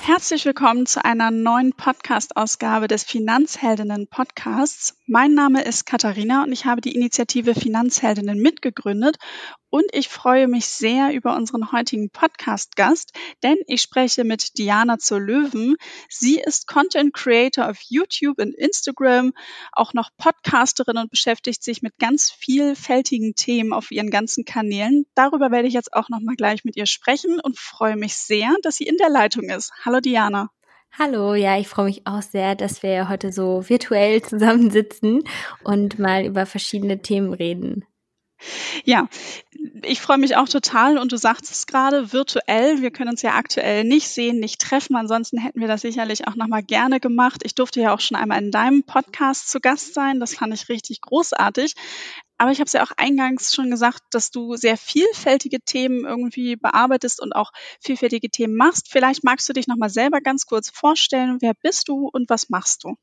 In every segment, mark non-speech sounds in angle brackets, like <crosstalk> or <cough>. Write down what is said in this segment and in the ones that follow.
Herzlich willkommen zu einer neuen Podcast-Ausgabe des Finanzheldinnen Podcasts. Mein Name ist Katharina und ich habe die Initiative Finanzheldinnen mitgegründet und ich freue mich sehr über unseren heutigen Podcast-Gast, denn ich spreche mit Diana zur Löwen. Sie ist Content Creator auf YouTube und Instagram, auch noch Podcasterin und beschäftigt sich mit ganz vielfältigen Themen auf ihren ganzen Kanälen. Darüber werde ich jetzt auch noch mal gleich mit ihr sprechen und freue mich sehr, dass sie in der Leitung ist. Hallo Diana. Hallo, ja, ich freue mich auch sehr, dass wir heute so virtuell zusammensitzen und mal über verschiedene Themen reden. Ja, ich freue mich auch total und du sagst es gerade, virtuell. Wir können uns ja aktuell nicht sehen, nicht treffen. Ansonsten hätten wir das sicherlich auch nochmal gerne gemacht. Ich durfte ja auch schon einmal in deinem Podcast zu Gast sein. Das fand ich richtig großartig. Aber ich habe es ja auch eingangs schon gesagt, dass du sehr vielfältige Themen irgendwie bearbeitest und auch vielfältige Themen machst. Vielleicht magst du dich nochmal selber ganz kurz vorstellen. Wer bist du und was machst du?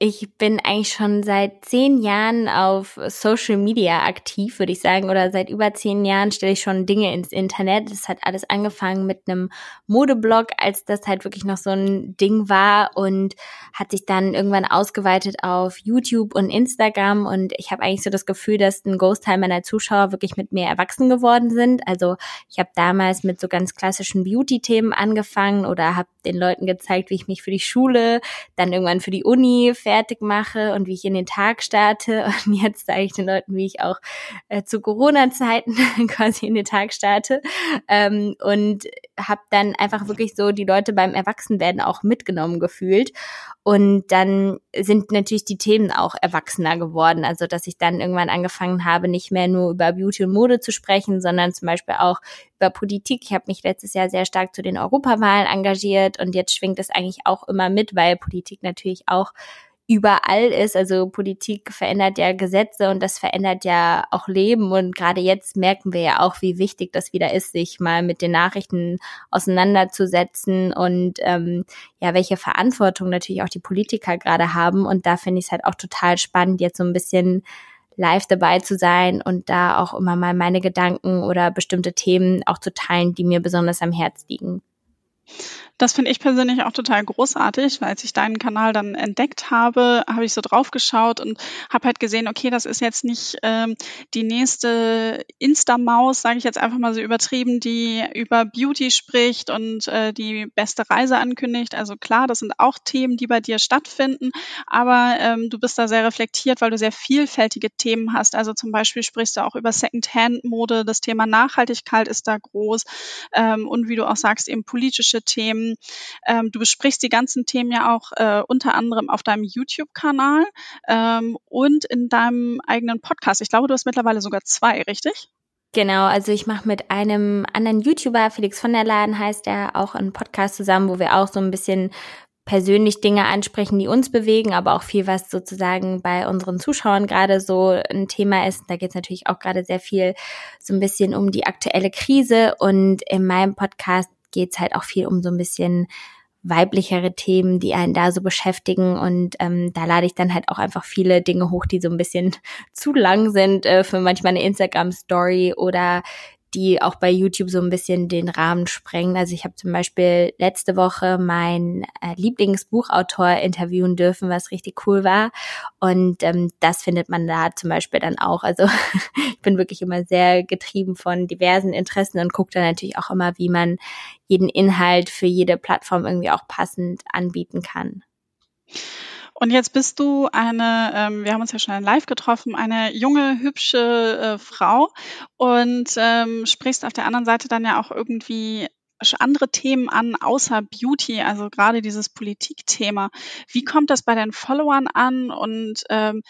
Ich bin eigentlich schon seit zehn Jahren auf Social Media aktiv, würde ich sagen, oder seit über zehn Jahren stelle ich schon Dinge ins Internet. Das hat alles angefangen mit einem Modeblog, als das halt wirklich noch so ein Ding war und hat sich dann irgendwann ausgeweitet auf YouTube und Instagram und ich habe eigentlich so das Gefühl, dass ein Großteil meiner Zuschauer wirklich mit mir erwachsen geworden sind. Also ich habe damals mit so ganz klassischen Beauty-Themen angefangen oder habe den Leuten gezeigt, wie ich mich für die Schule, dann irgendwann für die Uni fertig mache und wie ich in den Tag starte. <laughs> Und jetzt zeige ich den Leuten, wie ich auch äh, zu Corona-Zeiten <laughs> quasi in den Tag starte. Ähm, und habe dann einfach wirklich so die Leute beim Erwachsenwerden auch mitgenommen gefühlt. Und dann sind natürlich die Themen auch erwachsener geworden. Also dass ich dann irgendwann angefangen habe, nicht mehr nur über Beauty und Mode zu sprechen, sondern zum Beispiel auch über Politik. Ich habe mich letztes Jahr sehr stark zu den Europawahlen engagiert und jetzt schwingt es eigentlich auch immer mit, weil Politik natürlich auch überall ist. Also Politik verändert ja Gesetze und das verändert ja auch Leben. Und gerade jetzt merken wir ja auch, wie wichtig das wieder ist, sich mal mit den Nachrichten auseinanderzusetzen und ähm, ja, welche Verantwortung natürlich auch die Politiker gerade haben. Und da finde ich es halt auch total spannend, jetzt so ein bisschen live dabei zu sein und da auch immer mal meine Gedanken oder bestimmte Themen auch zu teilen, die mir besonders am Herz liegen. Das finde ich persönlich auch total großartig, weil als ich deinen Kanal dann entdeckt habe, habe ich so drauf geschaut und habe halt gesehen, okay, das ist jetzt nicht ähm, die nächste Insta-Maus, sage ich jetzt einfach mal so übertrieben, die über Beauty spricht und äh, die beste Reise ankündigt. Also klar, das sind auch Themen, die bei dir stattfinden, aber ähm, du bist da sehr reflektiert, weil du sehr vielfältige Themen hast. Also zum Beispiel sprichst du auch über Secondhand-Mode, das Thema Nachhaltigkeit ist da groß ähm, und wie du auch sagst, eben politische Themen ähm, du besprichst die ganzen Themen ja auch äh, unter anderem auf deinem YouTube-Kanal ähm, und in deinem eigenen Podcast. Ich glaube, du hast mittlerweile sogar zwei, richtig? Genau, also ich mache mit einem anderen YouTuber, Felix von der Laden heißt er, auch einen Podcast zusammen, wo wir auch so ein bisschen persönlich Dinge ansprechen, die uns bewegen, aber auch viel, was sozusagen bei unseren Zuschauern gerade so ein Thema ist. Da geht es natürlich auch gerade sehr viel so ein bisschen um die aktuelle Krise. Und in meinem Podcast geht's halt auch viel um so ein bisschen weiblichere Themen, die einen da so beschäftigen. Und ähm, da lade ich dann halt auch einfach viele Dinge hoch, die so ein bisschen <laughs> zu lang sind äh, für manchmal eine Instagram-Story oder die auch bei YouTube so ein bisschen den Rahmen sprengen. Also ich habe zum Beispiel letzte Woche meinen äh, Lieblingsbuchautor interviewen dürfen, was richtig cool war. Und ähm, das findet man da zum Beispiel dann auch. Also <laughs> ich bin wirklich immer sehr getrieben von diversen Interessen und gucke dann natürlich auch immer, wie man jeden Inhalt für jede Plattform irgendwie auch passend anbieten kann. Und jetzt bist du eine, ähm, wir haben uns ja schon live getroffen, eine junge, hübsche äh, Frau und ähm, sprichst auf der anderen Seite dann ja auch irgendwie andere Themen an, außer Beauty, also gerade dieses Politikthema. Wie kommt das bei deinen Followern an und ähm,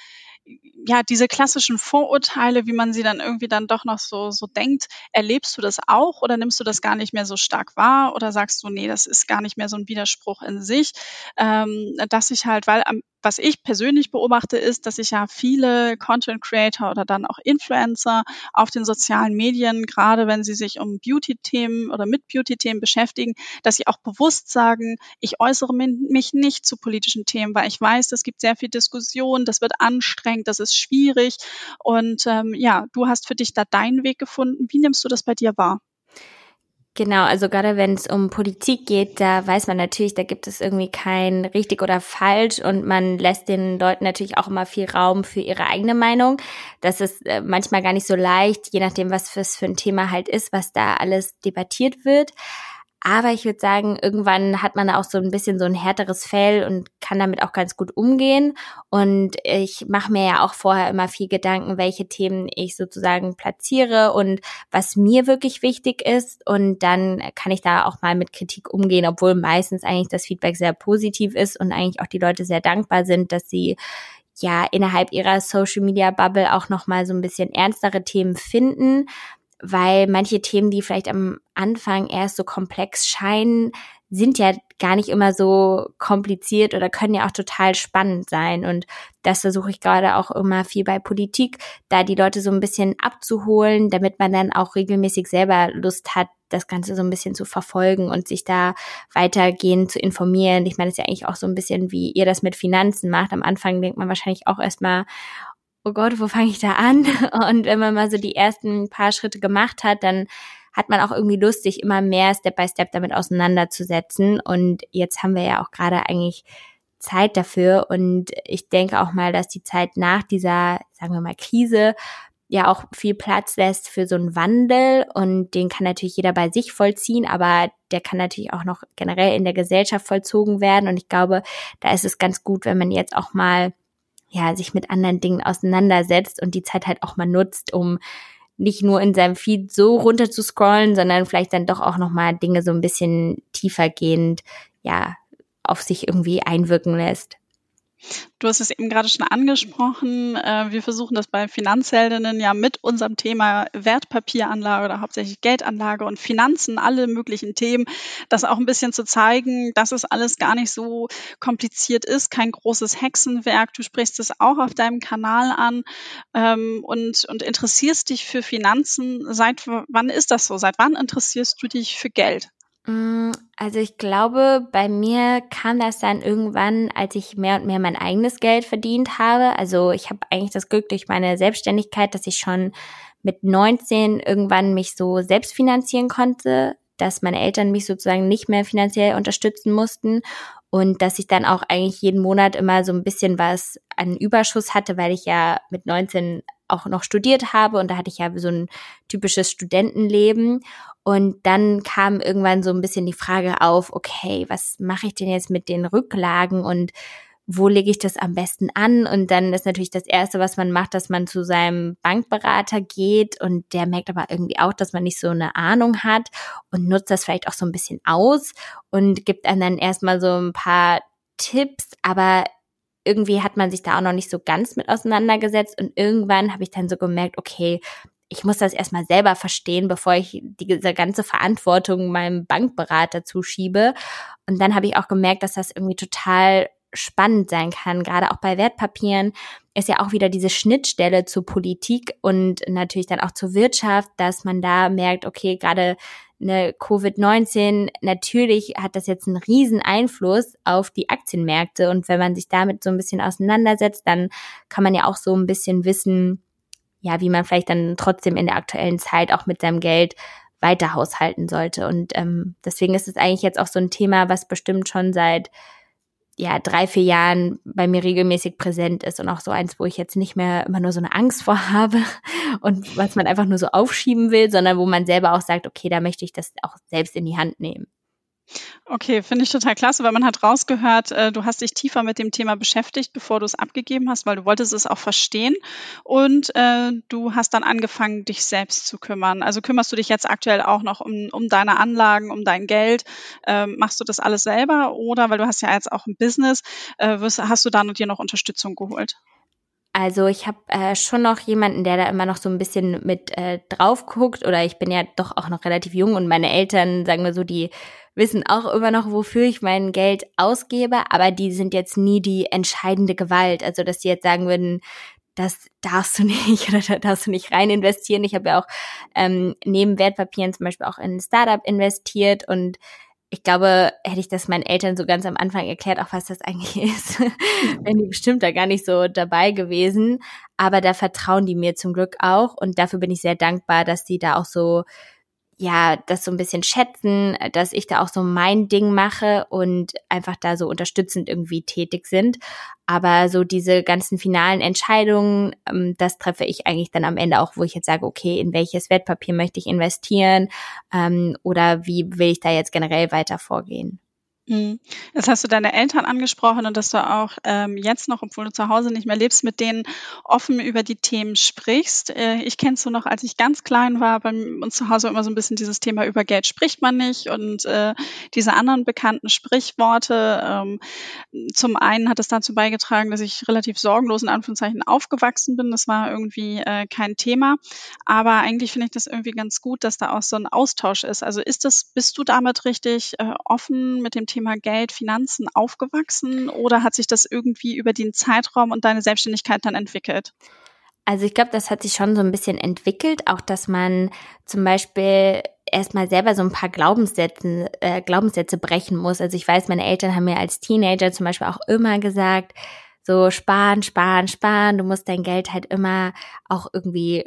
ja, diese klassischen Vorurteile, wie man sie dann irgendwie dann doch noch so, so denkt, erlebst du das auch oder nimmst du das gar nicht mehr so stark wahr oder sagst du, nee, das ist gar nicht mehr so ein Widerspruch in sich, ähm, dass ich halt, weil am was ich persönlich beobachte, ist, dass sich ja viele Content Creator oder dann auch Influencer auf den sozialen Medien, gerade wenn sie sich um Beauty-Themen oder mit Beauty-Themen beschäftigen, dass sie auch bewusst sagen, ich äußere mich nicht zu politischen Themen, weil ich weiß, es gibt sehr viel Diskussion, das wird anstrengend, das ist schwierig. Und ähm, ja, du hast für dich da deinen Weg gefunden. Wie nimmst du das bei dir wahr? Genau, also gerade wenn es um Politik geht, da weiß man natürlich, da gibt es irgendwie kein richtig oder falsch und man lässt den Leuten natürlich auch immer viel Raum für ihre eigene Meinung. Das ist äh, manchmal gar nicht so leicht, je nachdem, was für ein Thema halt ist, was da alles debattiert wird. Aber ich würde sagen, irgendwann hat man auch so ein bisschen so ein härteres Fell und kann damit auch ganz gut umgehen. Und ich mache mir ja auch vorher immer viel Gedanken, welche Themen ich sozusagen platziere und was mir wirklich wichtig ist. Und dann kann ich da auch mal mit Kritik umgehen, obwohl meistens eigentlich das Feedback sehr positiv ist und eigentlich auch die Leute sehr dankbar sind, dass sie ja innerhalb ihrer Social Media Bubble auch noch mal so ein bisschen ernstere Themen finden, weil manche Themen, die vielleicht am Anfang erst so komplex scheinen, sind ja gar nicht immer so kompliziert oder können ja auch total spannend sein. Und das versuche ich gerade auch immer viel bei Politik, da die Leute so ein bisschen abzuholen, damit man dann auch regelmäßig selber Lust hat, das Ganze so ein bisschen zu verfolgen und sich da weitergehend zu informieren. Ich meine, das ist ja eigentlich auch so ein bisschen, wie ihr das mit Finanzen macht. Am Anfang denkt man wahrscheinlich auch erstmal, oh Gott, wo fange ich da an? <laughs> Und wenn man mal so die ersten paar Schritte gemacht hat, dann hat man auch irgendwie Lust, sich immer mehr Step by Step damit auseinanderzusetzen. Und jetzt haben wir ja auch gerade eigentlich Zeit dafür. Und ich denke auch mal, dass die Zeit nach dieser, sagen wir mal, Krise ja auch viel Platz lässt für so einen Wandel und den kann natürlich jeder bei sich vollziehen, aber der kann natürlich auch noch generell in der Gesellschaft vollzogen werden und ich glaube, da ist es ganz gut, wenn man jetzt auch mal ja, sich mit anderen Dingen auseinandersetzt und die Zeit halt auch mal nutzt, um nicht nur in seinem Feed so runter zu scrollen, sondern vielleicht dann doch auch nochmal Dinge so ein bisschen tiefergehend, ja, auf sich irgendwie einwirken lässt. Du hast es eben gerade schon angesprochen. Äh, wir versuchen das bei Finanzheldinnen ja mit unserem Thema Wertpapieranlage oder hauptsächlich Geldanlage und Finanzen, alle möglichen Themen, das auch ein bisschen zu zeigen, dass es alles gar nicht so kompliziert ist, kein großes Hexenwerk. Du sprichst es auch auf deinem Kanal an ähm, und, und interessierst dich für Finanzen. Seit wann ist das so? Seit wann interessierst du dich für Geld? Mm, also ich glaube, bei mir kam das dann irgendwann, als ich mehr und mehr mein eigenes Geld verdient habe. Also ich habe eigentlich das Glück durch meine Selbstständigkeit, dass ich schon mit 19 irgendwann mich so selbst finanzieren konnte, dass meine Eltern mich sozusagen nicht mehr finanziell unterstützen mussten und dass ich dann auch eigentlich jeden Monat immer so ein bisschen was an Überschuss hatte, weil ich ja mit 19 auch noch studiert habe und da hatte ich ja so ein typisches Studentenleben und dann kam irgendwann so ein bisschen die Frage auf, okay, was mache ich denn jetzt mit den Rücklagen und wo lege ich das am besten an? Und dann ist natürlich das Erste, was man macht, dass man zu seinem Bankberater geht und der merkt aber irgendwie auch, dass man nicht so eine Ahnung hat und nutzt das vielleicht auch so ein bisschen aus und gibt einem dann erstmal so ein paar Tipps, aber irgendwie hat man sich da auch noch nicht so ganz mit auseinandergesetzt und irgendwann habe ich dann so gemerkt, okay, ich muss das erstmal selber verstehen, bevor ich diese ganze Verantwortung meinem Bankberater zuschiebe. Und dann habe ich auch gemerkt, dass das irgendwie total spannend sein kann, gerade auch bei Wertpapieren ist ja auch wieder diese Schnittstelle zur Politik und natürlich dann auch zur Wirtschaft, dass man da merkt, okay, gerade eine Covid-19, natürlich hat das jetzt einen riesen Einfluss auf die Aktienmärkte und wenn man sich damit so ein bisschen auseinandersetzt, dann kann man ja auch so ein bisschen wissen, ja, wie man vielleicht dann trotzdem in der aktuellen Zeit auch mit seinem Geld weiter haushalten sollte. Und ähm, deswegen ist es eigentlich jetzt auch so ein Thema, was bestimmt schon seit ja, drei, vier Jahren bei mir regelmäßig präsent ist und auch so eins, wo ich jetzt nicht mehr immer nur so eine Angst vor <laughs> habe und was man einfach nur so aufschieben will, sondern wo man selber auch sagt, okay, da möchte ich das auch selbst in die Hand nehmen. Okay, finde ich total klasse, weil man hat rausgehört, äh, du hast dich tiefer mit dem Thema beschäftigt, bevor du es abgegeben hast, weil du wolltest es auch verstehen und äh, du hast dann angefangen, dich selbst zu kümmern. Also kümmerst du dich jetzt aktuell auch noch um, um deine Anlagen, um dein Geld? Ähm, machst du das alles selber oder, weil du hast ja jetzt auch ein Business, äh, wirst, hast du dann und dir noch Unterstützung geholt? Also ich habe äh, schon noch jemanden, der da immer noch so ein bisschen mit äh, drauf guckt oder ich bin ja doch auch noch relativ jung und meine Eltern, sagen wir so, die wissen auch immer noch, wofür ich mein Geld ausgebe, aber die sind jetzt nie die entscheidende Gewalt. Also, dass die jetzt sagen würden, das darfst du <laughs> nicht oder da darfst du nicht rein investieren. Ich habe ja auch ähm, neben Wertpapieren zum Beispiel auch in ein Startup investiert und ich glaube, hätte ich das meinen Eltern so ganz am Anfang erklärt, auch was das <laughs> eigentlich ist, wären die bestimmt da gar nicht so dabei gewesen. Aber da vertrauen die mir zum Glück auch und dafür bin ich sehr dankbar, dass die da auch so ja, das so ein bisschen schätzen, dass ich da auch so mein Ding mache und einfach da so unterstützend irgendwie tätig sind. Aber so diese ganzen finalen Entscheidungen, ähm, das treffe ich eigentlich dann am Ende auch, wo ich jetzt sage, okay, in welches Wertpapier möchte ich investieren ähm, oder wie will ich da jetzt generell weiter vorgehen. Mhm. Jetzt hast du deine Eltern angesprochen und dass du auch ähm, jetzt noch, obwohl du zu Hause nicht mehr lebst, mit denen offen über die Themen sprichst. Äh, ich kennst du noch, als ich ganz klein war, bei uns zu Hause immer so ein bisschen dieses Thema über Geld spricht man nicht und äh, diese anderen bekannten Sprichworte. Ähm, zum einen hat es dazu beigetragen, dass ich relativ sorgenlos in Anführungszeichen aufgewachsen bin. Das war irgendwie äh, kein Thema. Aber eigentlich finde ich das irgendwie ganz gut, dass da auch so ein Austausch ist. Also ist das, bist du damit richtig äh, offen mit dem Thema Thema Geld, Finanzen aufgewachsen oder hat sich das irgendwie über den Zeitraum und deine Selbstständigkeit dann entwickelt? Also ich glaube, das hat sich schon so ein bisschen entwickelt, auch dass man zum Beispiel erstmal selber so ein paar Glaubenssätze, äh, Glaubenssätze brechen muss. Also ich weiß, meine Eltern haben mir als Teenager zum Beispiel auch immer gesagt, so sparen, sparen, sparen, du musst dein Geld halt immer auch irgendwie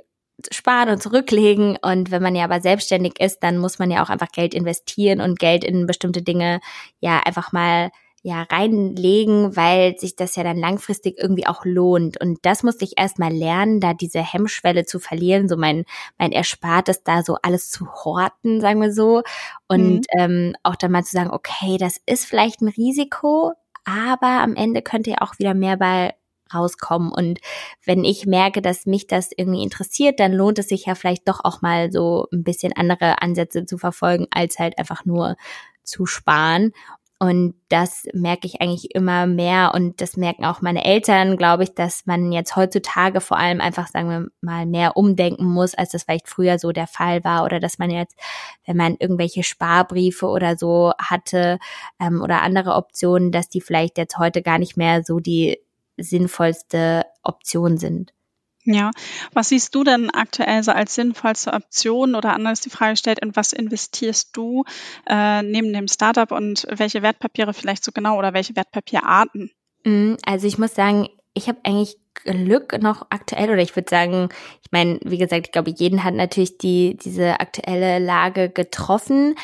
sparen und zurücklegen. Und wenn man ja aber selbstständig ist, dann muss man ja auch einfach Geld investieren und Geld in bestimmte Dinge ja einfach mal ja reinlegen, weil sich das ja dann langfristig irgendwie auch lohnt. Und das musste ich erst mal lernen, da diese Hemmschwelle zu verlieren, so mein, mein Erspartes da so alles zu horten, sagen wir so. Und mhm. ähm, auch dann mal zu sagen, okay, das ist vielleicht ein Risiko, aber am Ende könnte ja auch wieder mehr bei rauskommen. Und wenn ich merke, dass mich das irgendwie interessiert, dann lohnt es sich ja vielleicht doch auch mal so ein bisschen andere Ansätze zu verfolgen, als halt einfach nur zu sparen. Und das merke ich eigentlich immer mehr und das merken auch meine Eltern, glaube ich, dass man jetzt heutzutage vor allem einfach, sagen wir mal, mehr umdenken muss, als das vielleicht früher so der Fall war oder dass man jetzt, wenn man irgendwelche Sparbriefe oder so hatte ähm, oder andere Optionen, dass die vielleicht jetzt heute gar nicht mehr so die sinnvollste Option sind. Ja, was siehst du denn aktuell so als sinnvollste Option oder anders die Frage stellt, in was investierst du äh, neben dem Startup und welche Wertpapiere vielleicht so genau oder welche Wertpapierarten? Mm, also ich muss sagen, ich habe eigentlich Glück noch aktuell oder ich würde sagen, ich meine, wie gesagt, ich glaube, jeden hat natürlich die diese aktuelle Lage getroffen,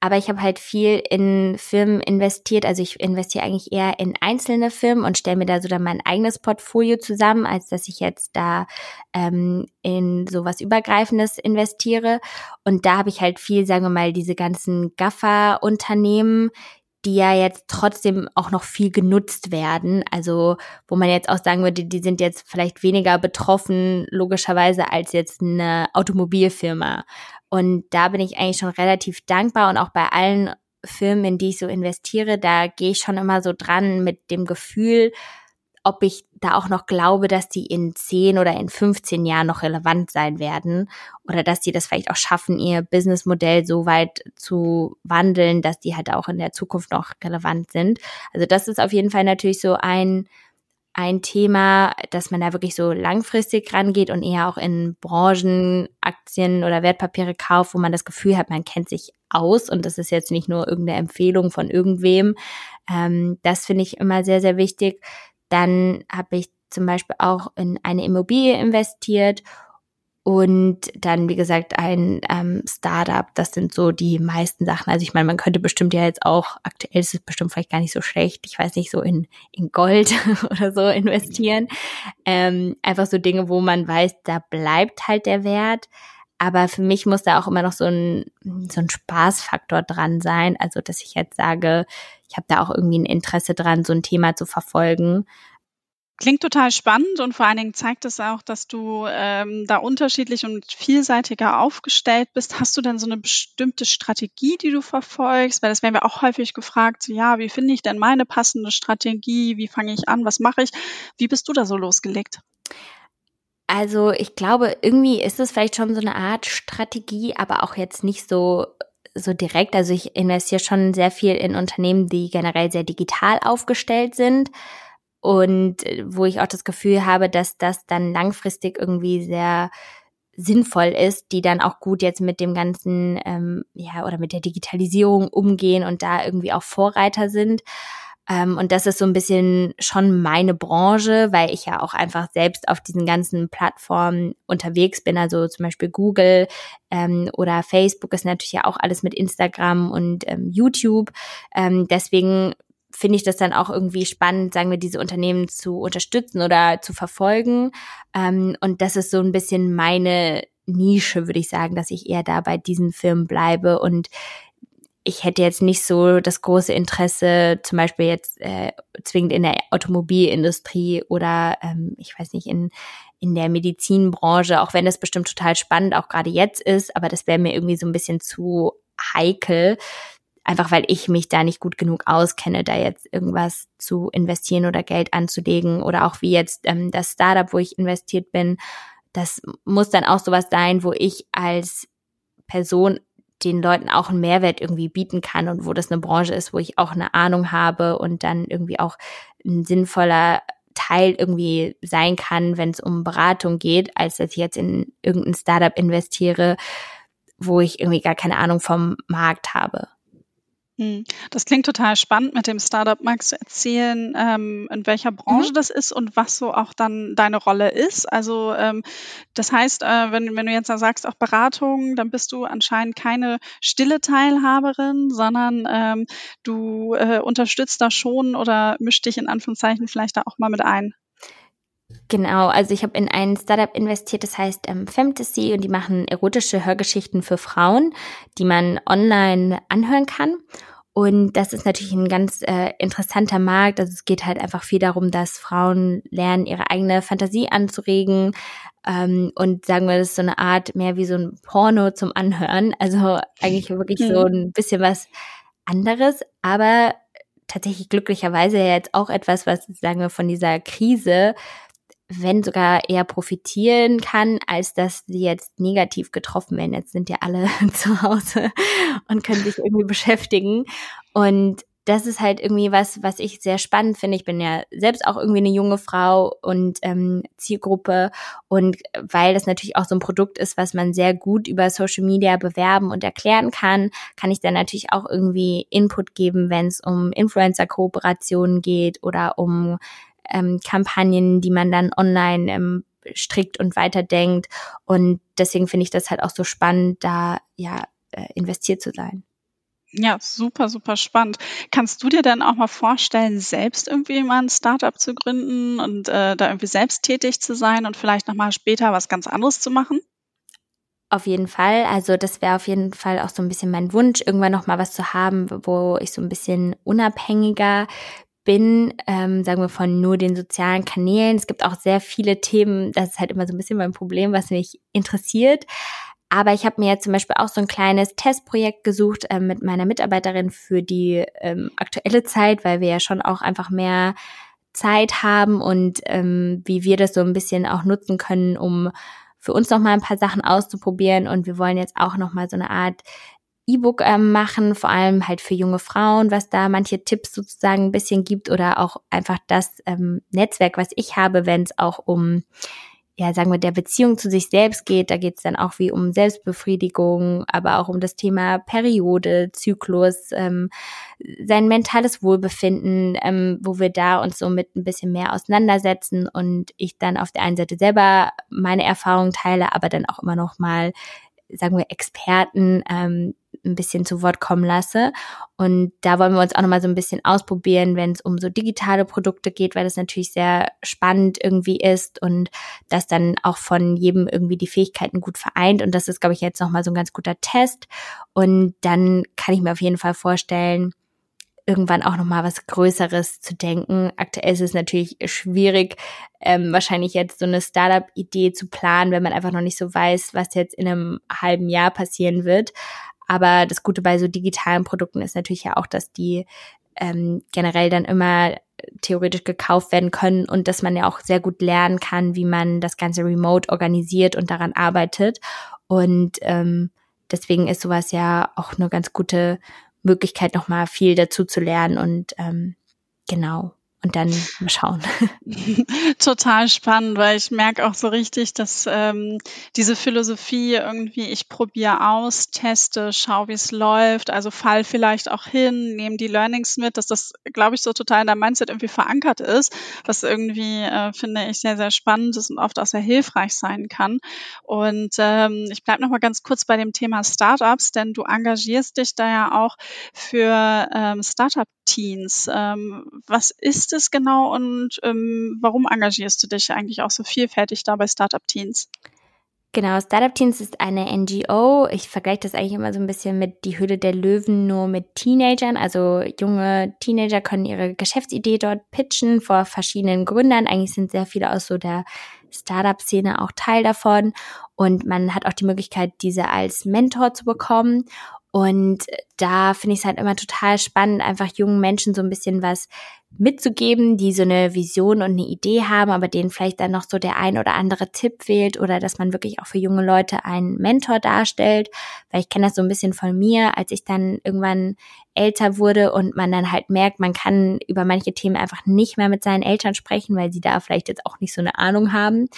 aber ich habe halt viel in Firmen investiert. Also ich investiere eigentlich eher in einzelne Firmen und stelle mir da so dann mein eigenes Portfolio zusammen, als dass ich jetzt da ähm, in sowas Übergreifendes investiere. Und da habe ich halt viel, sagen wir mal, diese ganzen Gaffer-Unternehmen, die ja jetzt trotzdem auch noch viel genutzt werden. Also wo man jetzt auch sagen würde, die sind jetzt vielleicht weniger betroffen, logischerweise, als jetzt eine Automobilfirma. Und da bin ich eigentlich schon relativ dankbar und auch bei allen Firmen, in die ich so investiere, da gehe ich schon immer so dran mit dem Gefühl, ob ich da auch noch glaube, dass die in 10 oder in 15 Jahren noch relevant sein werden oder dass die das vielleicht auch schaffen, ihr Businessmodell so weit zu wandeln, dass die halt auch in der Zukunft noch relevant sind. Also das ist auf jeden Fall natürlich so ein ein Thema, dass man da wirklich so langfristig rangeht und eher auch in Branchen, Aktien oder Wertpapiere kauft, wo man das Gefühl hat, man kennt sich aus und das ist jetzt nicht nur irgendeine Empfehlung von irgendwem. Ähm, das finde ich immer sehr, sehr wichtig. Dann habe ich zum Beispiel auch in eine Immobilie investiert und dann, wie gesagt, ein ähm, Startup. Das sind so die meisten Sachen. Also ich meine, man könnte bestimmt ja jetzt auch, aktuell ist es bestimmt vielleicht gar nicht so schlecht, ich weiß nicht, so in, in Gold <laughs> oder so investieren. Ähm, einfach so Dinge, wo man weiß, da bleibt halt der Wert. Aber für mich muss da auch immer noch so ein, so ein Spaßfaktor dran sein. Also, dass ich jetzt sage, ich habe da auch irgendwie ein Interesse dran, so ein Thema zu verfolgen. Klingt total spannend und vor allen Dingen zeigt es auch, dass du ähm, da unterschiedlich und vielseitiger aufgestellt bist. Hast du denn so eine bestimmte Strategie, die du verfolgst? Weil das werden wir auch häufig gefragt, so, ja, wie finde ich denn meine passende Strategie? Wie fange ich an? Was mache ich? Wie bist du da so losgelegt? Also ich glaube, irgendwie ist es vielleicht schon so eine Art Strategie, aber auch jetzt nicht so so direkt. Also ich investiere schon sehr viel in Unternehmen, die generell sehr digital aufgestellt sind und äh, wo ich auch das Gefühl habe, dass das dann langfristig irgendwie sehr sinnvoll ist, die dann auch gut jetzt mit dem ganzen, ähm, ja, oder mit der Digitalisierung umgehen und da irgendwie auch Vorreiter sind. Ähm, und das ist so ein bisschen schon meine Branche, weil ich ja auch einfach selbst auf diesen ganzen Plattformen unterwegs bin. Also zum Beispiel Google ähm, oder Facebook ist natürlich ja auch alles mit Instagram und ähm, YouTube. Ähm, deswegen finde ich das dann auch irgendwie spannend, sagen wir, diese Unternehmen zu unterstützen oder zu verfolgen. Ähm, und das ist so ein bisschen meine Nische, würde ich sagen, dass ich eher da bei diesen Firmen bleibe und ich hätte jetzt nicht so das große Interesse, zum Beispiel jetzt äh, zwingend in der Automobilindustrie oder ähm, ich weiß nicht, in, in der Medizinbranche, auch wenn das bestimmt total spannend auch gerade jetzt ist, aber das wäre mir irgendwie so ein bisschen zu heikel, einfach weil ich mich da nicht gut genug auskenne, da jetzt irgendwas zu investieren oder Geld anzulegen oder auch wie jetzt ähm, das Startup, wo ich investiert bin, das muss dann auch sowas sein, wo ich als Person den Leuten auch einen Mehrwert irgendwie bieten kann und wo das eine Branche ist, wo ich auch eine Ahnung habe und dann irgendwie auch ein sinnvoller Teil irgendwie sein kann, wenn es um Beratung geht, als dass ich jetzt in irgendein Startup investiere, wo ich irgendwie gar keine Ahnung vom Markt habe. Hm. Das klingt total spannend, mit dem Startup Magst du erzählen, ähm, in welcher Branche mhm. das ist und was so auch dann deine Rolle ist? Also ähm, das heißt, äh, wenn, wenn du jetzt da sagst, auch Beratung, dann bist du anscheinend keine stille Teilhaberin, sondern ähm, du äh, unterstützt da schon oder mischst dich in Anführungszeichen vielleicht da auch mal mit ein. Genau, also ich habe in ein Startup investiert, das heißt ähm, Fantasy und die machen erotische Hörgeschichten für Frauen, die man online anhören kann. Und das ist natürlich ein ganz äh, interessanter Markt. Also es geht halt einfach viel darum, dass Frauen lernen, ihre eigene Fantasie anzuregen. Ähm, und sagen wir, das ist so eine Art mehr wie so ein Porno zum Anhören. Also eigentlich wirklich so mhm. ein bisschen was anderes, aber tatsächlich glücklicherweise jetzt auch etwas, was, sagen wir, von dieser Krise wenn sogar eher profitieren kann, als dass sie jetzt negativ getroffen werden. Jetzt sind ja alle <laughs> zu Hause und können sich irgendwie beschäftigen. Und das ist halt irgendwie was, was ich sehr spannend finde. Ich bin ja selbst auch irgendwie eine junge Frau und ähm, Zielgruppe. Und weil das natürlich auch so ein Produkt ist, was man sehr gut über Social Media bewerben und erklären kann, kann ich dann natürlich auch irgendwie Input geben, wenn es um Influencer-Kooperationen geht oder um ähm, Kampagnen, die man dann online ähm, strickt und weiterdenkt. Und deswegen finde ich das halt auch so spannend, da ja äh, investiert zu sein. Ja, super, super spannend. Kannst du dir dann auch mal vorstellen, selbst irgendwie mal ein Startup zu gründen und äh, da irgendwie selbst tätig zu sein und vielleicht nochmal später was ganz anderes zu machen? Auf jeden Fall. Also das wäre auf jeden Fall auch so ein bisschen mein Wunsch, irgendwann nochmal was zu haben, wo ich so ein bisschen unabhängiger bin, ähm, sagen wir von nur den sozialen Kanälen. Es gibt auch sehr viele Themen, das ist halt immer so ein bisschen mein Problem, was mich interessiert. Aber ich habe mir jetzt zum Beispiel auch so ein kleines Testprojekt gesucht äh, mit meiner Mitarbeiterin für die ähm, aktuelle Zeit, weil wir ja schon auch einfach mehr Zeit haben und ähm, wie wir das so ein bisschen auch nutzen können, um für uns noch mal ein paar Sachen auszuprobieren. Und wir wollen jetzt auch noch mal so eine Art E-Book ähm, machen, vor allem halt für junge Frauen, was da manche Tipps sozusagen ein bisschen gibt oder auch einfach das ähm, Netzwerk, was ich habe, wenn es auch um ja, sagen wir, der Beziehung zu sich selbst geht. Da geht es dann auch wie um Selbstbefriedigung, aber auch um das Thema Periode, Zyklus, ähm, sein mentales Wohlbefinden, ähm, wo wir da uns so mit ein bisschen mehr auseinandersetzen und ich dann auf der einen Seite selber meine Erfahrungen teile, aber dann auch immer noch mal, sagen wir, Experten ähm, ein bisschen zu Wort kommen lasse. Und da wollen wir uns auch nochmal so ein bisschen ausprobieren, wenn es um so digitale Produkte geht, weil das natürlich sehr spannend irgendwie ist und das dann auch von jedem irgendwie die Fähigkeiten gut vereint. Und das ist, glaube ich, jetzt nochmal so ein ganz guter Test. Und dann kann ich mir auf jeden Fall vorstellen, irgendwann auch nochmal was Größeres zu denken. Aktuell ist es natürlich schwierig, ähm, wahrscheinlich jetzt so eine Startup-Idee zu planen, wenn man einfach noch nicht so weiß, was jetzt in einem halben Jahr passieren wird. Aber das Gute bei so digitalen Produkten ist natürlich ja auch, dass die ähm, generell dann immer theoretisch gekauft werden können und dass man ja auch sehr gut lernen kann, wie man das Ganze remote organisiert und daran arbeitet. Und ähm, deswegen ist sowas ja auch eine ganz gute Möglichkeit, nochmal viel dazu zu lernen und ähm, genau und dann mal schauen. <laughs> Total spannend, weil ich merke auch so richtig, dass ähm, diese Philosophie irgendwie, ich probiere aus, teste, schau, wie es läuft, also fall vielleicht auch hin, nehme die Learnings mit, dass das, glaube ich, so total in der Mindset irgendwie verankert ist, was irgendwie, äh, finde ich, sehr, sehr spannend ist und oft auch sehr hilfreich sein kann. Und ähm, ich bleibe nochmal ganz kurz bei dem Thema Startups, denn du engagierst dich da ja auch für ähm, Startup-Teens. Ähm, was ist es genau und ähm, warum engagierst du dich eigentlich auch so vielfältig da bei Startup Teens? Genau, Startup Teens ist eine NGO. Ich vergleiche das eigentlich immer so ein bisschen mit die Höhle der Löwen nur mit Teenagern. Also junge Teenager können ihre Geschäftsidee dort pitchen vor verschiedenen Gründern. Eigentlich sind sehr viele aus so der Startup-Szene auch Teil davon. Und man hat auch die Möglichkeit, diese als Mentor zu bekommen. Und da finde ich es halt immer total spannend, einfach jungen Menschen so ein bisschen was mitzugeben, die so eine Vision und eine Idee haben, aber denen vielleicht dann noch so der ein oder andere Tipp fehlt oder dass man wirklich auch für junge Leute einen Mentor darstellt, weil ich kenne das so ein bisschen von mir, als ich dann irgendwann älter wurde und man dann halt merkt, man kann über manche Themen einfach nicht mehr mit seinen Eltern sprechen, weil sie da vielleicht jetzt auch nicht so eine Ahnung haben,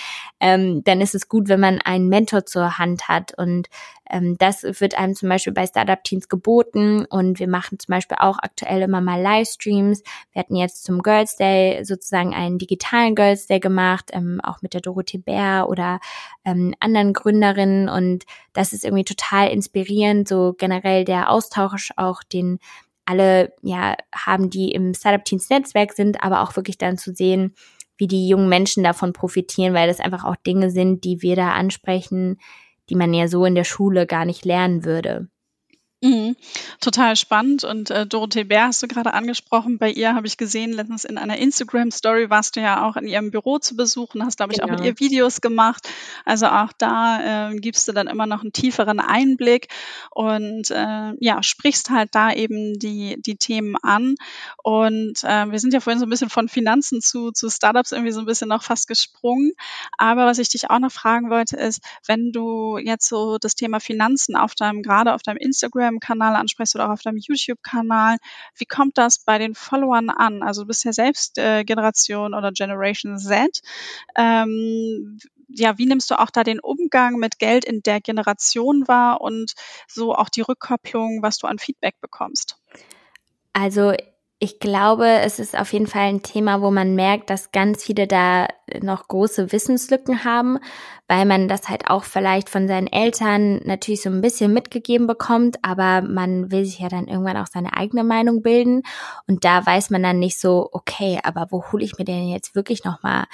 ähm, dann ist es gut, wenn man einen Mentor zur Hand hat. Und ähm, das wird einem zum Beispiel bei Startup Teens geboten. Und wir machen zum Beispiel auch aktuell immer mal Livestreams. Wir hatten jetzt zum Girls Day sozusagen einen digitalen Girls Day gemacht, ähm, auch mit der Dorothee Bär oder ähm, anderen Gründerinnen und das ist irgendwie total inspirierend, so generell der Austausch auch den alle ja haben, die im Startup Teens Netzwerk sind, aber auch wirklich dann zu sehen, wie die jungen Menschen davon profitieren, weil das einfach auch Dinge sind, die wir da ansprechen, die man ja so in der Schule gar nicht lernen würde. Mhm. Total spannend. Und äh, Dorothee Bär hast du gerade angesprochen. Bei ihr habe ich gesehen, letztens in einer Instagram-Story warst du ja auch in ihrem Büro zu besuchen, hast, glaube ich, genau. auch mit genau. ihr Videos gemacht. Also auch da äh, gibst du dann immer noch einen tieferen Einblick und äh, ja, sprichst halt da eben die, die Themen an. Und äh, wir sind ja vorhin so ein bisschen von Finanzen zu, zu Startups irgendwie so ein bisschen noch fast gesprungen. Aber was ich dich auch noch fragen wollte, ist, wenn du jetzt so das Thema Finanzen auf deinem, gerade auf deinem Instagram Instagram-Kanal ansprichst oder auch auf deinem YouTube-Kanal. Wie kommt das bei den Followern an? Also du bist ja selbst äh, Generation oder Generation Z. Ähm, ja, wie nimmst du auch da den Umgang mit Geld in der Generation wahr und so auch die Rückkopplung, was du an Feedback bekommst? Also ich glaube, es ist auf jeden Fall ein Thema, wo man merkt, dass ganz viele da noch große Wissenslücken haben, weil man das halt auch vielleicht von seinen Eltern natürlich so ein bisschen mitgegeben bekommt, aber man will sich ja dann irgendwann auch seine eigene Meinung bilden. Und da weiß man dann nicht so, okay, aber wo hole ich mir denn jetzt wirklich nochmal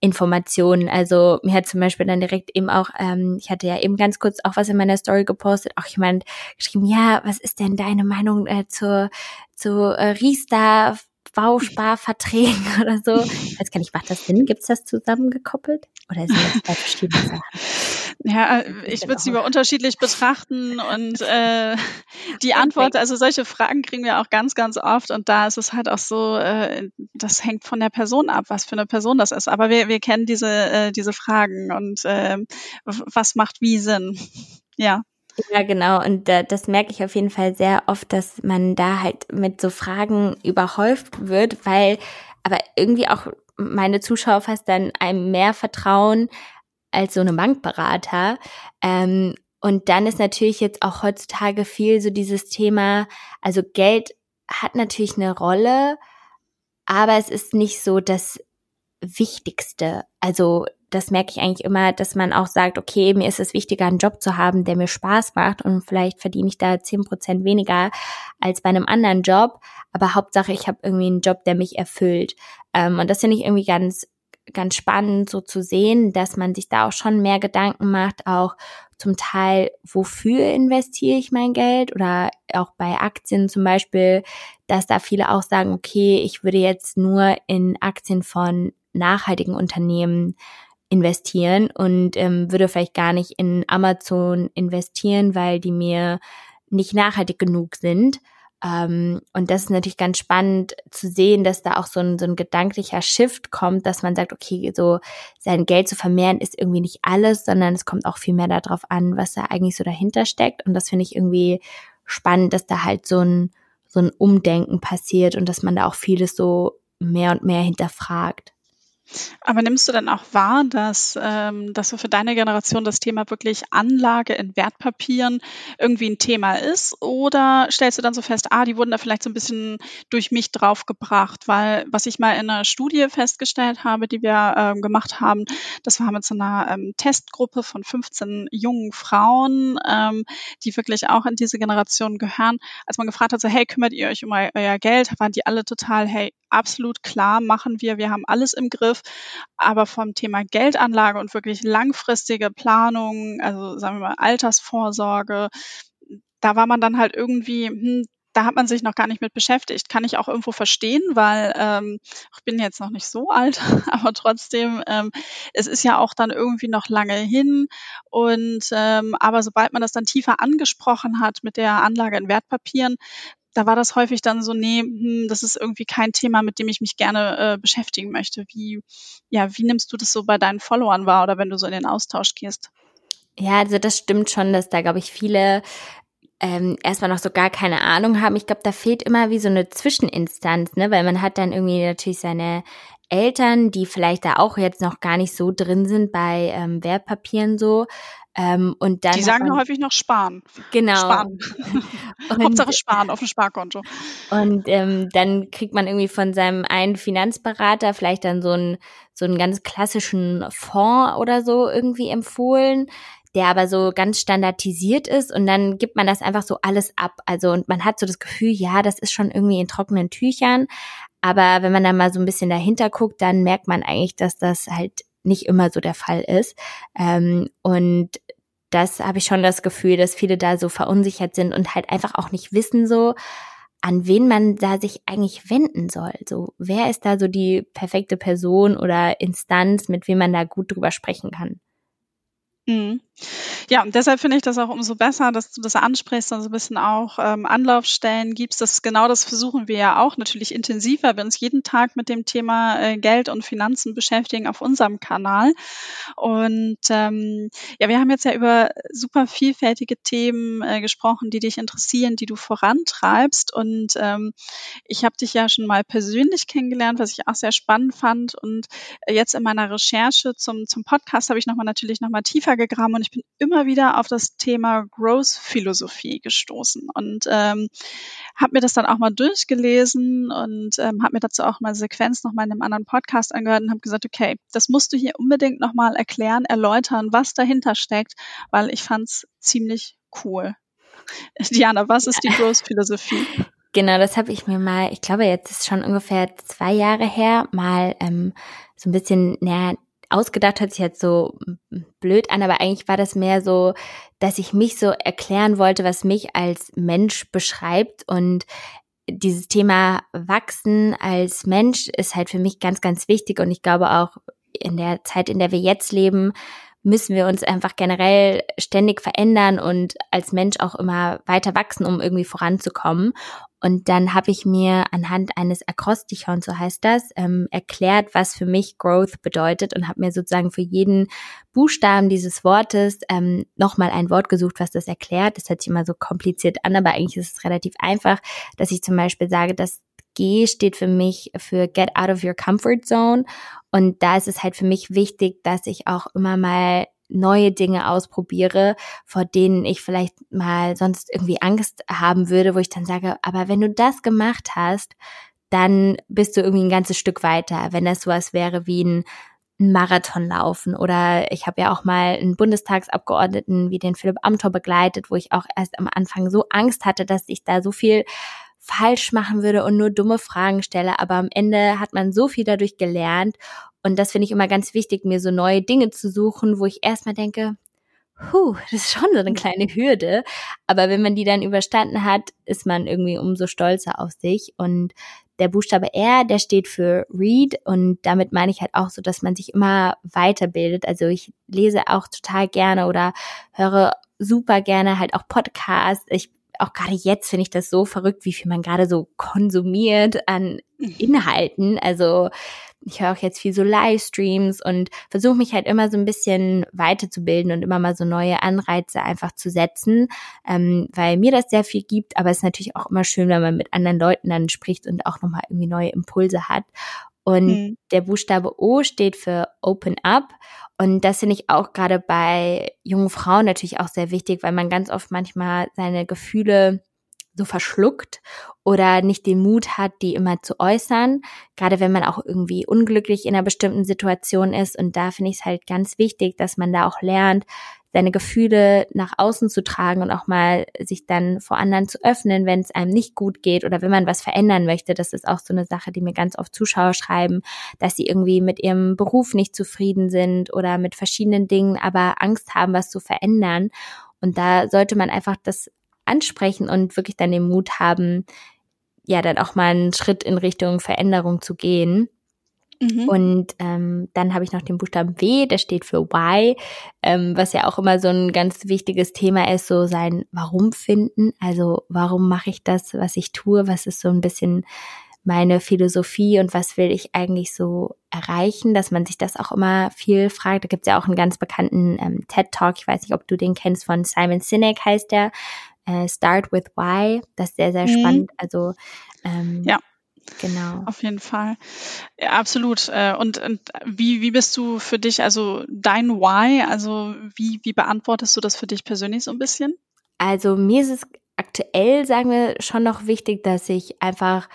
Informationen. Also mir hat zum Beispiel dann direkt eben auch, ähm, ich hatte ja eben ganz kurz auch was in meiner Story gepostet, auch jemand geschrieben, ja, was ist denn deine Meinung äh, zur, zu äh, Riester Bausparverträgen <laughs> oder so. Ich weiß gar nicht, macht das Sinn? Gibt es das zusammengekoppelt? Oder sind das zwei verschiedene Sachen? Ja, äh, ich würde es lieber unterschiedlich betrachten und äh, <laughs> die Antwort, also solche Fragen kriegen wir auch ganz, ganz oft und da ist es halt auch so, äh, das hängt von der Person ab, was für eine Person das ist. Aber wir, wir kennen diese, äh, diese Fragen und äh, was macht wie Sinn. <laughs> Ja. Ja, genau. Und äh, das merke ich auf jeden Fall sehr oft, dass man da halt mit so Fragen überhäuft wird, weil aber irgendwie auch meine Zuschauer fast dann einem mehr vertrauen als so eine Bankberater. Ähm, und dann ist natürlich jetzt auch heutzutage viel so dieses Thema, also Geld hat natürlich eine Rolle, aber es ist nicht so das Wichtigste. Also das merke ich eigentlich immer, dass man auch sagt, okay, mir ist es wichtiger, einen Job zu haben, der mir Spaß macht und vielleicht verdiene ich da zehn Prozent weniger als bei einem anderen Job, aber Hauptsache, ich habe irgendwie einen Job, der mich erfüllt. Ähm, und das finde ich irgendwie ganz ganz spannend so zu sehen, dass man sich da auch schon mehr Gedanken macht, auch zum Teil, wofür investiere ich mein Geld oder auch bei Aktien zum Beispiel, dass da viele auch sagen, okay, ich würde jetzt nur in Aktien von nachhaltigen Unternehmen investieren und ähm, würde vielleicht gar nicht in Amazon investieren, weil die mir nicht nachhaltig genug sind. Ähm, und das ist natürlich ganz spannend zu sehen, dass da auch so ein, so ein gedanklicher Shift kommt, dass man sagt, okay, so sein Geld zu vermehren ist irgendwie nicht alles, sondern es kommt auch viel mehr darauf an, was da eigentlich so dahinter steckt. Und das finde ich irgendwie spannend, dass da halt so ein, so ein Umdenken passiert und dass man da auch vieles so mehr und mehr hinterfragt. Aber nimmst du dann auch wahr, dass, ähm, dass so für deine Generation das Thema wirklich Anlage in Wertpapieren irgendwie ein Thema ist? Oder stellst du dann so fest, ah, die wurden da vielleicht so ein bisschen durch mich draufgebracht? Weil was ich mal in einer Studie festgestellt habe, die wir ähm, gemacht haben, das war mit so einer ähm, Testgruppe von 15 jungen Frauen, ähm, die wirklich auch in diese Generation gehören. Als man gefragt hat, so, hey, kümmert ihr euch um euer Geld, waren die alle total, hey, absolut klar, machen wir, wir haben alles im Griff. Aber vom Thema Geldanlage und wirklich langfristige Planung, also sagen wir mal Altersvorsorge, da war man dann halt irgendwie, hm, da hat man sich noch gar nicht mit beschäftigt. Kann ich auch irgendwo verstehen, weil ähm, ich bin jetzt noch nicht so alt, <laughs> aber trotzdem, ähm, es ist ja auch dann irgendwie noch lange hin. Und ähm, aber sobald man das dann tiefer angesprochen hat mit der Anlage in Wertpapieren, da war das häufig dann so, nee, hm, das ist irgendwie kein Thema, mit dem ich mich gerne äh, beschäftigen möchte. Wie, ja, wie nimmst du das so bei deinen Followern wahr oder wenn du so in den Austausch gehst? Ja, also das stimmt schon, dass da, glaube ich, viele ähm, erstmal noch so gar keine Ahnung haben. Ich glaube, da fehlt immer wie so eine Zwischeninstanz, ne? Weil man hat dann irgendwie natürlich seine Eltern, die vielleicht da auch jetzt noch gar nicht so drin sind bei ähm, Wertpapieren so. Ähm, und dann die sagen man, häufig noch sparen. Genau. Sparen. <laughs> <laughs> und, Hauptsache sparen auf dem Sparkonto. Und ähm, dann kriegt man irgendwie von seinem einen Finanzberater vielleicht dann so einen so einen ganz klassischen Fonds oder so irgendwie empfohlen der aber so ganz standardisiert ist und dann gibt man das einfach so alles ab. Also und man hat so das Gefühl, ja, das ist schon irgendwie in trockenen Tüchern. Aber wenn man dann mal so ein bisschen dahinter guckt, dann merkt man eigentlich, dass das halt nicht immer so der Fall ist. Ähm, und das habe ich schon das Gefühl, dass viele da so verunsichert sind und halt einfach auch nicht wissen so, an wen man da sich eigentlich wenden soll. So, wer ist da so die perfekte Person oder Instanz, mit wem man da gut drüber sprechen kann? Mhm. Ja, und deshalb finde ich das auch umso besser, dass du das ansprichst und so ein bisschen auch ähm, Anlaufstellen gibst. Das genau das versuchen wir ja auch natürlich intensiver, wir uns jeden Tag mit dem Thema äh, Geld und Finanzen beschäftigen auf unserem Kanal. Und ähm, ja, wir haben jetzt ja über super vielfältige Themen äh, gesprochen, die dich interessieren, die du vorantreibst. Und ähm, ich habe dich ja schon mal persönlich kennengelernt, was ich auch sehr spannend fand. Und äh, jetzt in meiner Recherche zum, zum Podcast habe ich nochmal natürlich nochmal tiefer gegraben und ich bin immer wieder auf das Thema Growth-Philosophie gestoßen und ähm, habe mir das dann auch mal durchgelesen und ähm, habe mir dazu auch mal Sequenz noch mal in einem anderen Podcast angehört und habe gesagt, okay, das musst du hier unbedingt noch mal erklären, erläutern, was dahinter steckt, weil ich fand es ziemlich cool. <laughs> Diana, was ist die Growth-Philosophie? Genau, das habe ich mir mal, ich glaube, jetzt ist schon ungefähr zwei Jahre her, mal ähm, so ein bisschen näher ausgedacht hört sich jetzt so blöd an, aber eigentlich war das mehr so, dass ich mich so erklären wollte, was mich als Mensch beschreibt und dieses Thema Wachsen als Mensch ist halt für mich ganz, ganz wichtig und ich glaube auch in der Zeit, in der wir jetzt leben, müssen wir uns einfach generell ständig verändern und als Mensch auch immer weiter wachsen, um irgendwie voranzukommen. Und dann habe ich mir anhand eines Akrostichons, so heißt das, ähm, erklärt, was für mich Growth bedeutet und habe mir sozusagen für jeden Buchstaben dieses Wortes ähm, nochmal ein Wort gesucht, was das erklärt. Das hört sich immer so kompliziert an, aber eigentlich ist es relativ einfach, dass ich zum Beispiel sage, dass G steht für mich für Get Out of Your Comfort Zone. Und da ist es halt für mich wichtig, dass ich auch immer mal neue Dinge ausprobiere, vor denen ich vielleicht mal sonst irgendwie Angst haben würde, wo ich dann sage, aber wenn du das gemacht hast, dann bist du irgendwie ein ganzes Stück weiter. Wenn das sowas wäre wie ein Marathon laufen oder ich habe ja auch mal einen Bundestagsabgeordneten wie den Philipp Amthor begleitet, wo ich auch erst am Anfang so Angst hatte, dass ich da so viel falsch machen würde und nur dumme Fragen stelle, aber am Ende hat man so viel dadurch gelernt und das finde ich immer ganz wichtig, mir so neue Dinge zu suchen, wo ich erstmal denke, Puh, das ist schon so eine kleine Hürde. Aber wenn man die dann überstanden hat, ist man irgendwie umso stolzer auf sich. Und der Buchstabe R, der steht für Read. Und damit meine ich halt auch so, dass man sich immer weiterbildet. Also ich lese auch total gerne oder höre super gerne halt auch Podcasts. Ich auch gerade jetzt finde ich das so verrückt, wie viel man gerade so konsumiert an. Inhalten. Also ich höre auch jetzt viel so Livestreams und versuche mich halt immer so ein bisschen weiterzubilden und immer mal so neue Anreize einfach zu setzen, ähm, weil mir das sehr viel gibt. Aber es ist natürlich auch immer schön, wenn man mit anderen Leuten dann spricht und auch nochmal irgendwie neue Impulse hat. Und mhm. der Buchstabe O steht für Open Up. Und das finde ich auch gerade bei jungen Frauen natürlich auch sehr wichtig, weil man ganz oft manchmal seine Gefühle so verschluckt oder nicht den Mut hat, die immer zu äußern, gerade wenn man auch irgendwie unglücklich in einer bestimmten Situation ist. Und da finde ich es halt ganz wichtig, dass man da auch lernt, seine Gefühle nach außen zu tragen und auch mal sich dann vor anderen zu öffnen, wenn es einem nicht gut geht oder wenn man was verändern möchte. Das ist auch so eine Sache, die mir ganz oft Zuschauer schreiben, dass sie irgendwie mit ihrem Beruf nicht zufrieden sind oder mit verschiedenen Dingen, aber Angst haben, was zu verändern. Und da sollte man einfach das ansprechen und wirklich dann den Mut haben, ja, dann auch mal einen Schritt in Richtung Veränderung zu gehen. Mhm. Und ähm, dann habe ich noch den Buchstaben W, der steht für Why, ähm, was ja auch immer so ein ganz wichtiges Thema ist, so sein Warum finden. Also warum mache ich das, was ich tue? Was ist so ein bisschen meine Philosophie und was will ich eigentlich so erreichen, dass man sich das auch immer viel fragt. Da gibt es ja auch einen ganz bekannten ähm, TED-Talk, ich weiß nicht, ob du den kennst, von Simon Sinek heißt der, äh, Start with Why. Das ist sehr, sehr mhm. spannend. Also ähm, ja. Genau. Auf jeden Fall. Ja, absolut. Äh, und, und, wie, wie bist du für dich, also dein Why, also wie, wie beantwortest du das für dich persönlich so ein bisschen? Also mir ist es aktuell, sagen wir, schon noch wichtig, dass ich einfach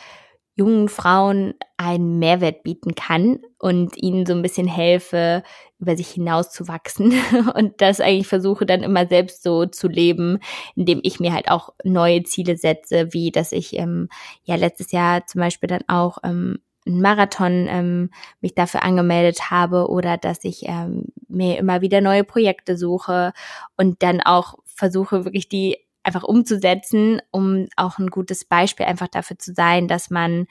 jungen Frauen einen Mehrwert bieten kann und ihnen so ein bisschen helfe, über sich hinaus zu wachsen <laughs> und das eigentlich versuche dann immer selbst so zu leben, indem ich mir halt auch neue Ziele setze, wie dass ich ähm, ja letztes Jahr zum Beispiel dann auch ähm, einen Marathon ähm, mich dafür angemeldet habe oder dass ich ähm, mir immer wieder neue Projekte suche und dann auch versuche wirklich die einfach umzusetzen, um auch ein gutes Beispiel einfach dafür zu sein, dass man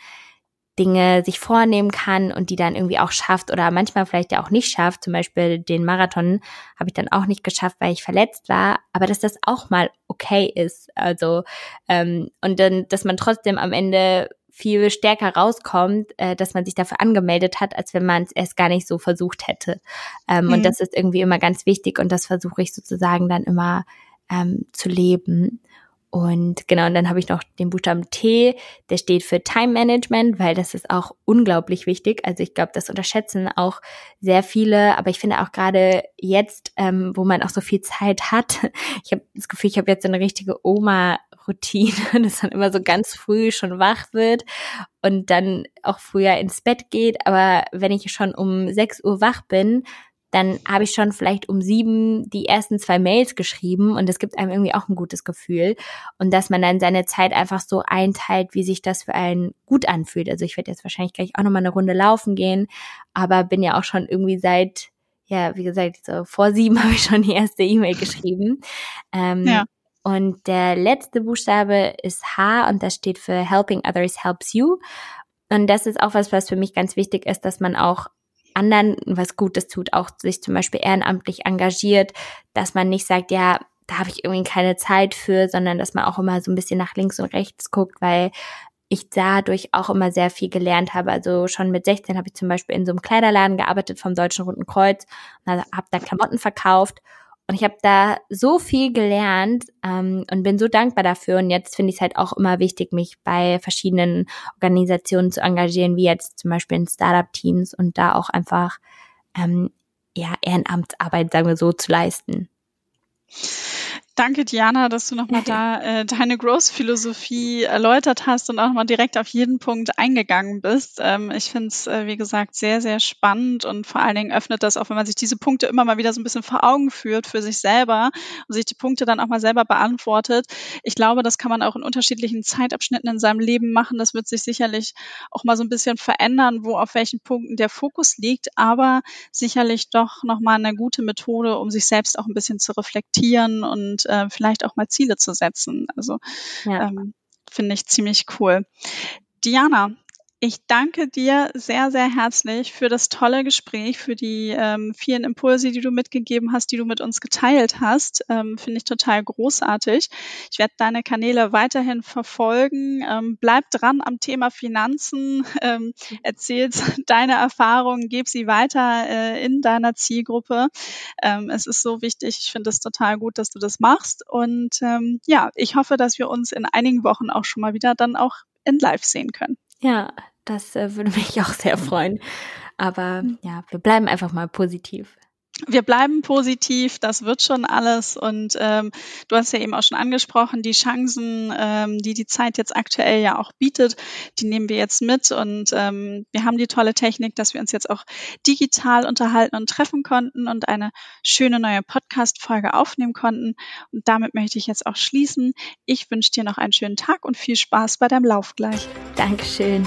Dinge sich vornehmen kann und die dann irgendwie auch schafft oder manchmal vielleicht ja auch nicht schafft. Zum Beispiel den Marathon habe ich dann auch nicht geschafft, weil ich verletzt war, aber dass das auch mal okay ist. Also ähm, und dann, dass man trotzdem am Ende viel stärker rauskommt, äh, dass man sich dafür angemeldet hat, als wenn man es erst gar nicht so versucht hätte. Ähm, mhm. Und das ist irgendwie immer ganz wichtig und das versuche ich sozusagen dann immer ähm, zu leben. Und genau, und dann habe ich noch den Buchstaben T, der steht für Time Management, weil das ist auch unglaublich wichtig. Also ich glaube, das unterschätzen auch sehr viele, aber ich finde auch gerade jetzt, ähm, wo man auch so viel Zeit hat, <laughs> ich habe das Gefühl, ich habe jetzt so eine richtige Oma-Routine, <laughs> dass man immer so ganz früh schon wach wird und dann auch früher ins Bett geht. Aber wenn ich schon um 6 Uhr wach bin, dann habe ich schon vielleicht um sieben die ersten zwei Mails geschrieben und es gibt einem irgendwie auch ein gutes Gefühl. Und dass man dann seine Zeit einfach so einteilt, wie sich das für einen gut anfühlt. Also ich werde jetzt wahrscheinlich gleich auch nochmal eine Runde laufen gehen, aber bin ja auch schon irgendwie seit, ja, wie gesagt, so vor sieben <laughs> habe ich schon die erste E-Mail geschrieben. Ähm, ja. Und der letzte Buchstabe ist H und das steht für Helping Others Helps You. Und das ist auch was, was für mich ganz wichtig ist, dass man auch anderen was Gutes tut, auch sich zum Beispiel ehrenamtlich engagiert, dass man nicht sagt, ja, da habe ich irgendwie keine Zeit für, sondern dass man auch immer so ein bisschen nach links und rechts guckt, weil ich dadurch auch immer sehr viel gelernt habe. Also schon mit 16 habe ich zum Beispiel in so einem Kleiderladen gearbeitet vom Deutschen Roten Kreuz und habe da Klamotten verkauft und ich habe da so viel gelernt ähm, und bin so dankbar dafür. Und jetzt finde ich es halt auch immer wichtig, mich bei verschiedenen Organisationen zu engagieren, wie jetzt zum Beispiel in Startup-Teams und da auch einfach ähm, ja Ehrenamtsarbeit, sagen wir so, zu leisten. Danke, Diana, dass du nochmal da <laughs> äh, deine Growth-Philosophie erläutert hast und auch nochmal direkt auf jeden Punkt eingegangen bist. Ähm, ich finde es, äh, wie gesagt, sehr, sehr spannend und vor allen Dingen öffnet das auch, wenn man sich diese Punkte immer mal wieder so ein bisschen vor Augen führt für sich selber und sich die Punkte dann auch mal selber beantwortet. Ich glaube, das kann man auch in unterschiedlichen Zeitabschnitten in seinem Leben machen. Das wird sich sicherlich auch mal so ein bisschen verändern, wo auf welchen Punkten der Fokus liegt, aber sicherlich doch nochmal eine gute Methode, um sich selbst auch ein bisschen zu reflektieren und äh, vielleicht auch mal Ziele zu setzen. Also ja. ähm, finde ich ziemlich cool. Diana, Ich danke dir sehr, sehr herzlich für das tolle Gespräch, für die ähm, vielen Impulse, die du mitgegeben hast, die du mit uns geteilt hast. Ähm, Finde ich total großartig. Ich werde deine Kanäle weiterhin verfolgen. Ähm, bleib dran am Thema Finanzen. <laughs> Ähm, erzähl <laughs> deine Erfahrungen, gib sie weiter äh, in deiner Zielgruppe. Ähm, es ist so wichtig. Ich finde es total gut, dass du das machst. Und ähm, ja, ich hoffe, dass wir uns in einigen Wochen auch schon mal wieder dann auch in Live sehen können. Ja, das äh, würde <laughs> mich auch sehr freuen. Aber ja, wir bleiben einfach mal positiv wir bleiben positiv, das wird schon alles. Und ähm, du hast ja eben auch schon angesprochen, die Chancen, ähm, die die Zeit jetzt aktuell ja auch bietet, die nehmen wir jetzt mit. Und ähm, wir haben die tolle Technik, dass wir uns jetzt auch digital unterhalten und treffen konnten und eine schöne neue Podcast-Folge aufnehmen konnten. Und damit möchte ich jetzt auch schließen. Ich wünsche dir noch einen schönen Tag und viel Spaß bei deinem Lauf gleich. Dankeschön.